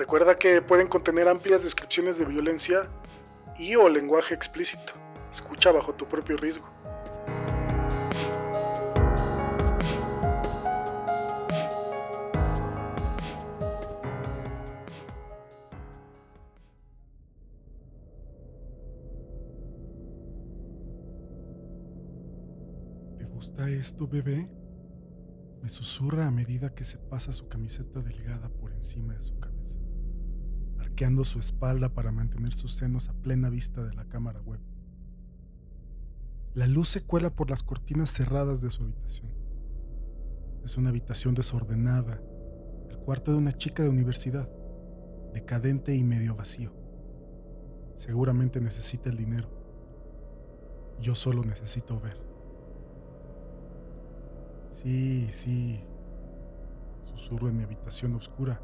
Recuerda que pueden contener amplias descripciones de violencia y o lenguaje explícito. Escucha bajo tu propio riesgo. ¿Te gusta esto, bebé? Me susurra a medida que se pasa su camiseta delgada por encima de su cabeza, su espalda para mantener sus senos a plena vista de la cámara web. La luz se cuela por las cortinas cerradas de su habitación. Es una habitación desordenada, el cuarto de una chica de universidad, decadente y medio vacío. Seguramente necesita el dinero. Yo solo necesito ver. Sí, sí. Susurro en mi habitación oscura,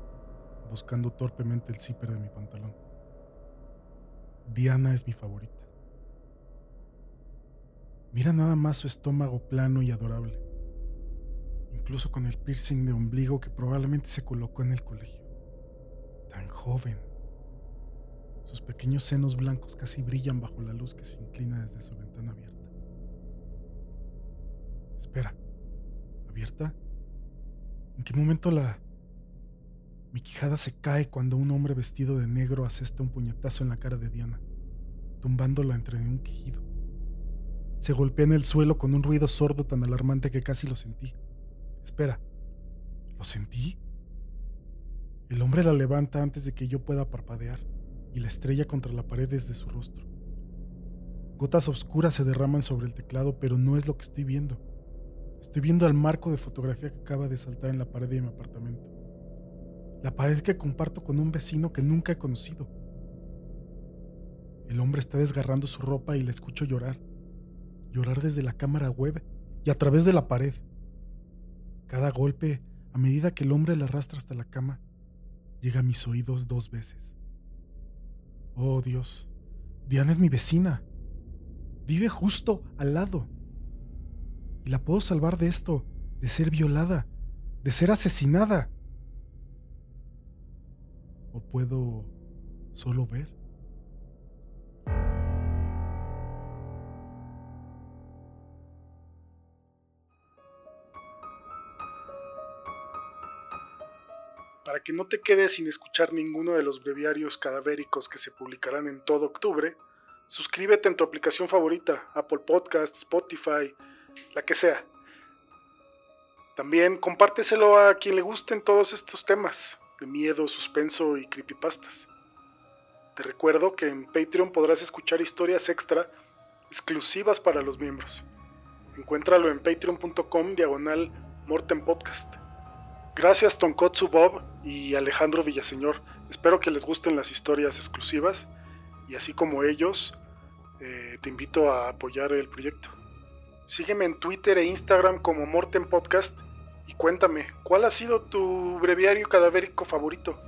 buscando torpemente el zipper de mi pantalón. Diana es mi favorita. Mira nada más su estómago plano y adorable, incluso con el piercing de ombligo que probablemente se colocó en el colegio. Tan joven. Sus pequeños senos blancos casi brillan bajo la luz que se inclina desde su ventana abierta. Espera abierta? ¿En qué momento la... Mi quijada se cae cuando un hombre vestido de negro asesta un puñetazo en la cara de Diana, tumbándola entre un quejido. Se golpea en el suelo con un ruido sordo tan alarmante que casi lo sentí. Espera, ¿lo sentí? El hombre la levanta antes de que yo pueda parpadear y la estrella contra la pared desde su rostro. Gotas oscuras se derraman sobre el teclado, pero no es lo que estoy viendo. Estoy viendo el marco de fotografía que acaba de saltar en la pared de mi apartamento. La pared que comparto con un vecino que nunca he conocido. El hombre está desgarrando su ropa y le escucho llorar. Llorar desde la cámara web y a través de la pared. Cada golpe, a medida que el hombre la arrastra hasta la cama, llega a mis oídos dos veces. Oh Dios, Diana es mi vecina. Vive justo al lado. Y la puedo salvar de esto, de ser violada, de ser asesinada. O puedo solo ver. Para que no te quedes sin escuchar ninguno de los breviarios cadavéricos que se publicarán en todo octubre, suscríbete en tu aplicación favorita, Apple Podcast, Spotify, la que sea. También compárteselo a quien le gusten todos estos temas de miedo, suspenso y creepypastas. Te recuerdo que en Patreon podrás escuchar historias extra exclusivas para los miembros. Encuéntralo en patreon.com diagonal Morten Podcast. Gracias Tonkotsu Bob y Alejandro Villaseñor. Espero que les gusten las historias exclusivas y así como ellos, eh, te invito a apoyar el proyecto. Sígueme en Twitter e Instagram como Morten Podcast y cuéntame, ¿cuál ha sido tu breviario cadavérico favorito?